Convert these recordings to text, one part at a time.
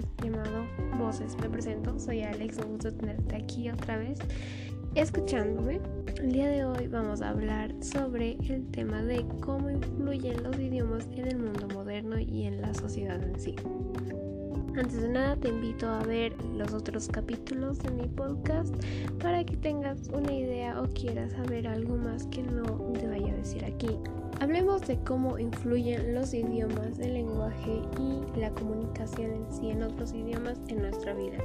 podcast llamado Voces. Me presento, soy Alex, un gusto tenerte aquí otra vez escuchándome. El día de hoy vamos a hablar sobre el tema de cómo influyen los idiomas en el mundo moderno y en la sociedad en sí. Antes de nada te invito a ver los otros capítulos de mi podcast para que tengas una idea o quieras saber algo más que no te vaya a decir aquí. Hablemos de cómo influyen los idiomas, el lenguaje y la comunicación en sí en otros idiomas en nuestra vida.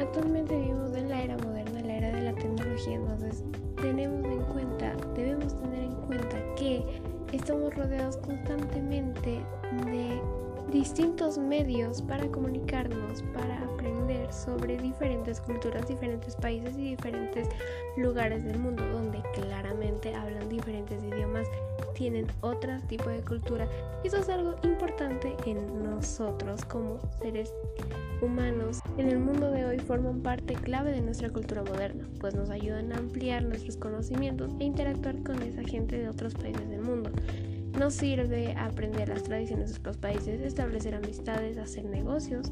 Actualmente vivimos en la era moderna, la era de la tecnología, entonces tenemos en cuenta, debemos tener en cuenta que estamos rodeados constantemente de distintos medios para comunicarnos, para aprender sobre diferentes culturas, diferentes países y diferentes lugares del mundo donde claramente hablan diferentes idiomas, tienen otro tipo de cultura eso es algo importante en nosotros como seres humanos en el mundo de hoy forman parte clave de nuestra cultura moderna, pues nos ayudan a ampliar nuestros conocimientos e interactuar con esa gente de otros países del mundo. Nos sirve aprender las tradiciones de otros países, establecer amistades, hacer negocios.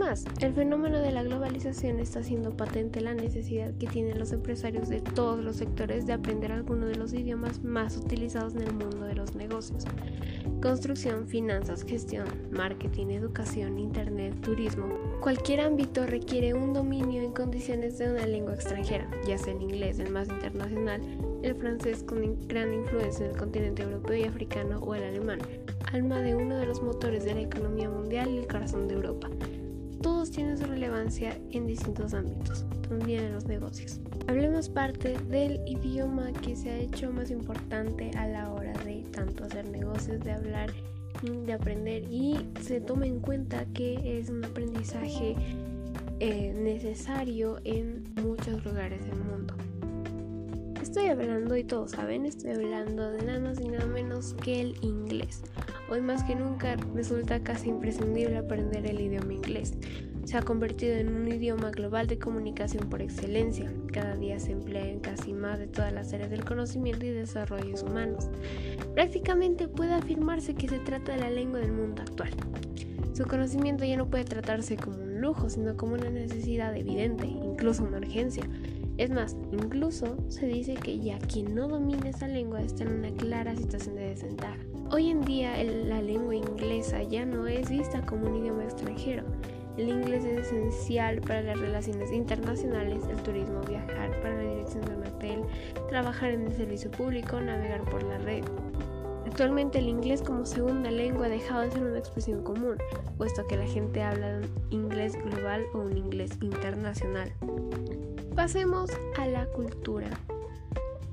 Además, el fenómeno de la globalización está haciendo patente la necesidad que tienen los empresarios de todos los sectores de aprender alguno de los idiomas más utilizados en el mundo de los negocios. Construcción, finanzas, gestión, marketing, educación, internet, turismo. Cualquier ámbito requiere un dominio en condiciones de una lengua extranjera, ya sea el inglés, el más internacional, el francés con gran influencia en el continente europeo y africano o el alemán, alma de uno de los motores de la economía mundial y el corazón de Europa. Todos tienen su relevancia en distintos ámbitos, también en los negocios. Hablemos parte del idioma que se ha hecho más importante a la hora de tanto hacer negocios, de hablar, de aprender y se toma en cuenta que es un aprendizaje eh, necesario en muchos lugares del mundo. Estoy hablando, y todos saben, estoy hablando de nada más y nada menos que el inglés. Hoy más que nunca resulta casi imprescindible aprender el idioma inglés. Se ha convertido en un idioma global de comunicación por excelencia. Cada día se emplea en casi más de todas las áreas del conocimiento y desarrollos humanos. Prácticamente puede afirmarse que se trata de la lengua del mundo actual. Su conocimiento ya no puede tratarse como un lujo, sino como una necesidad evidente, incluso una urgencia. Es más, incluso se dice que ya quien no domina esa lengua está en una clara situación de desventaja. Hoy en día la lengua inglesa ya no es vista como un idioma extranjero. El inglés es esencial para las relaciones internacionales, el turismo, viajar, para la dirección de un hotel, trabajar en el servicio público, navegar por la red. Actualmente el inglés como segunda lengua ha dejado de ser una expresión común, puesto que la gente habla un inglés global o un inglés internacional. Pasemos a la cultura.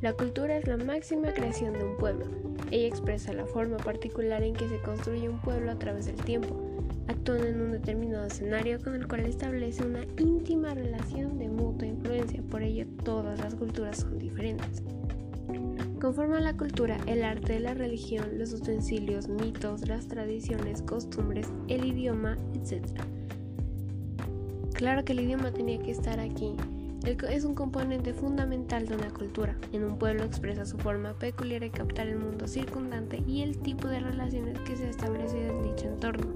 La cultura es la máxima creación de un pueblo. Ella expresa la forma particular en que se construye un pueblo a través del tiempo, actuando en un determinado escenario con el cual establece una íntima relación de mutua influencia. Por ello, todas las culturas son diferentes. Conforman la cultura el arte, la religión, los utensilios, mitos, las tradiciones, costumbres, el idioma, etc. Claro que el idioma tenía que estar aquí, es un componente fundamental de una cultura. En un pueblo expresa su forma peculiar de captar el mundo circundante y el tipo de relaciones que se establece en dicho entorno.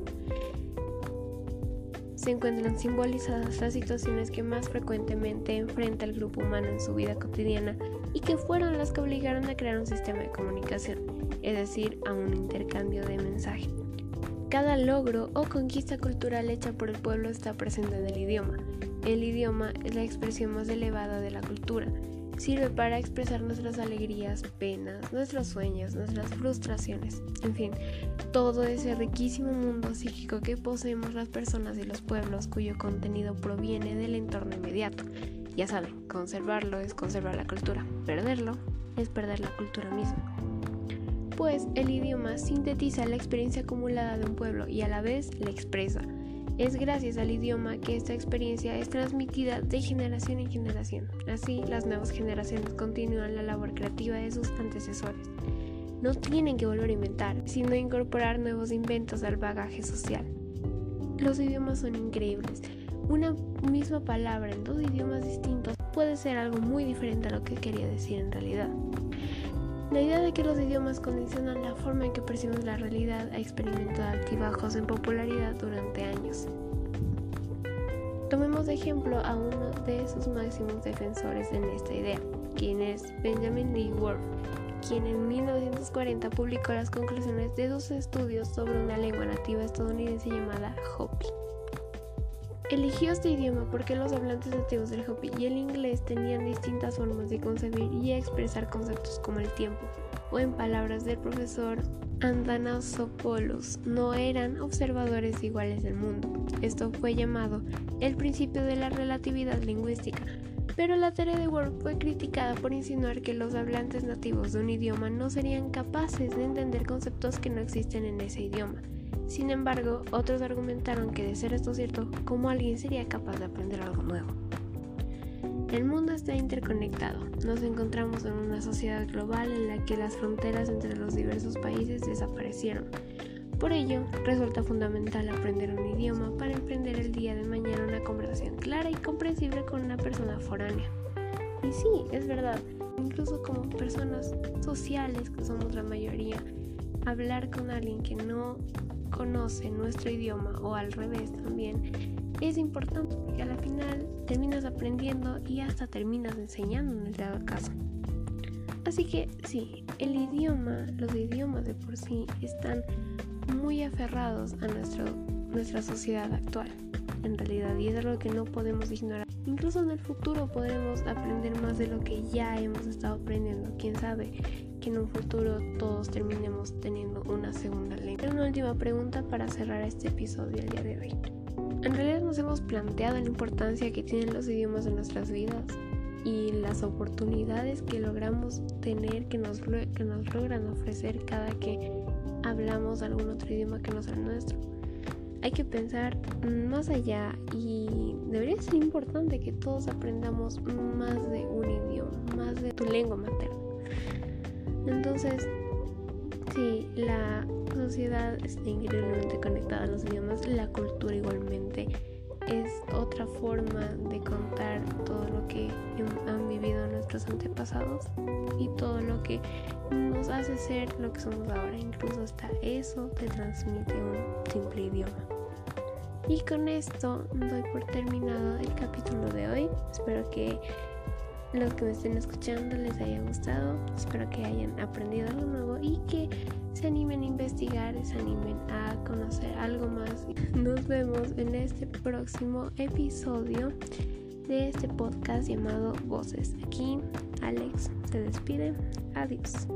Se encuentran simbolizadas las situaciones que más frecuentemente enfrenta el grupo humano en su vida cotidiana y que fueron las que obligaron a crear un sistema de comunicación, es decir, a un intercambio de mensaje. Cada logro o conquista cultural hecha por el pueblo está presente en el idioma, el idioma es la expresión más elevada de la cultura. Sirve para expresar nuestras alegrías, penas, nuestros sueños, nuestras frustraciones, en fin, todo ese riquísimo mundo psíquico que poseemos las personas y los pueblos cuyo contenido proviene del entorno inmediato. Ya saben, conservarlo es conservar la cultura, perderlo es perder la cultura misma. Pues el idioma sintetiza la experiencia acumulada de un pueblo y a la vez la expresa es gracias al idioma que esta experiencia es transmitida de generación en generación. Así, las nuevas generaciones continúan la labor creativa de sus antecesores. No tienen que volver a inventar, sino incorporar nuevos inventos al bagaje social. Los idiomas son increíbles. Una misma palabra en dos idiomas distintos puede ser algo muy diferente a lo que quería decir en realidad. La idea de que los idiomas condicionan la forma en que percibimos la realidad ha experimentado altibajos en popularidad durante años. Tomemos de ejemplo a uno de sus máximos defensores en esta idea, quien es Benjamin Lee Ward, quien en 1940 publicó las conclusiones de dos estudios sobre una lengua nativa estadounidense llamada Hopi. Eligió este idioma porque los hablantes nativos del Hopi y el inglés tenían distintas formas de concebir y expresar conceptos como el tiempo, o en palabras del profesor Andanasopoulos, no eran observadores iguales del mundo. Esto fue llamado el principio de la relatividad lingüística, pero la teoría de Ward fue criticada por insinuar que los hablantes nativos de un idioma no serían capaces de entender conceptos que no existen en ese idioma sin embargo, otros argumentaron que de ser esto cierto, ¿cómo alguien sería capaz de aprender algo nuevo? El mundo está interconectado. Nos encontramos en una sociedad global en la que las fronteras entre los diversos países desaparecieron. Por ello, resulta fundamental aprender un idioma para emprender el día de mañana una conversación clara y comprensible con una persona foránea. Y sí, es verdad, incluso como personas sociales que somos la mayoría, hablar con alguien que no conoce nuestro idioma o al revés también es importante porque al final terminas aprendiendo y hasta terminas enseñando en el dado caso. Así que sí, el idioma, los idiomas de por sí están muy aferrados a nuestro, nuestra sociedad actual, en realidad, y es algo que no podemos ignorar. Incluso en el futuro podremos aprender más de lo que ya hemos estado aprendiendo, quién sabe que en un futuro todos terminemos teniendo una segunda lengua. Una última pregunta para cerrar este episodio el día de hoy. En realidad nos hemos planteado la importancia que tienen los idiomas en nuestras vidas y las oportunidades que logramos tener, que nos, que nos logran ofrecer cada que hablamos algún otro idioma que no sea el nuestro. Hay que pensar más allá y debería ser importante que todos aprendamos más de un idioma, más de tu lengua materna. Entonces, sí, la sociedad está increíblemente conectada a los idiomas, la cultura igualmente es otra forma de contar todo lo que han vivido nuestros antepasados y todo lo que nos hace ser lo que somos ahora. Incluso hasta eso te transmite un simple idioma. Y con esto doy por terminado el capítulo de hoy. Espero que los que me estén escuchando les haya gustado. Espero que hayan aprendido algo nuevo y que se animen a investigar, se animen a conocer algo más. Nos vemos en este próximo episodio de este podcast llamado Voces. Aquí Alex te despide. Adiós.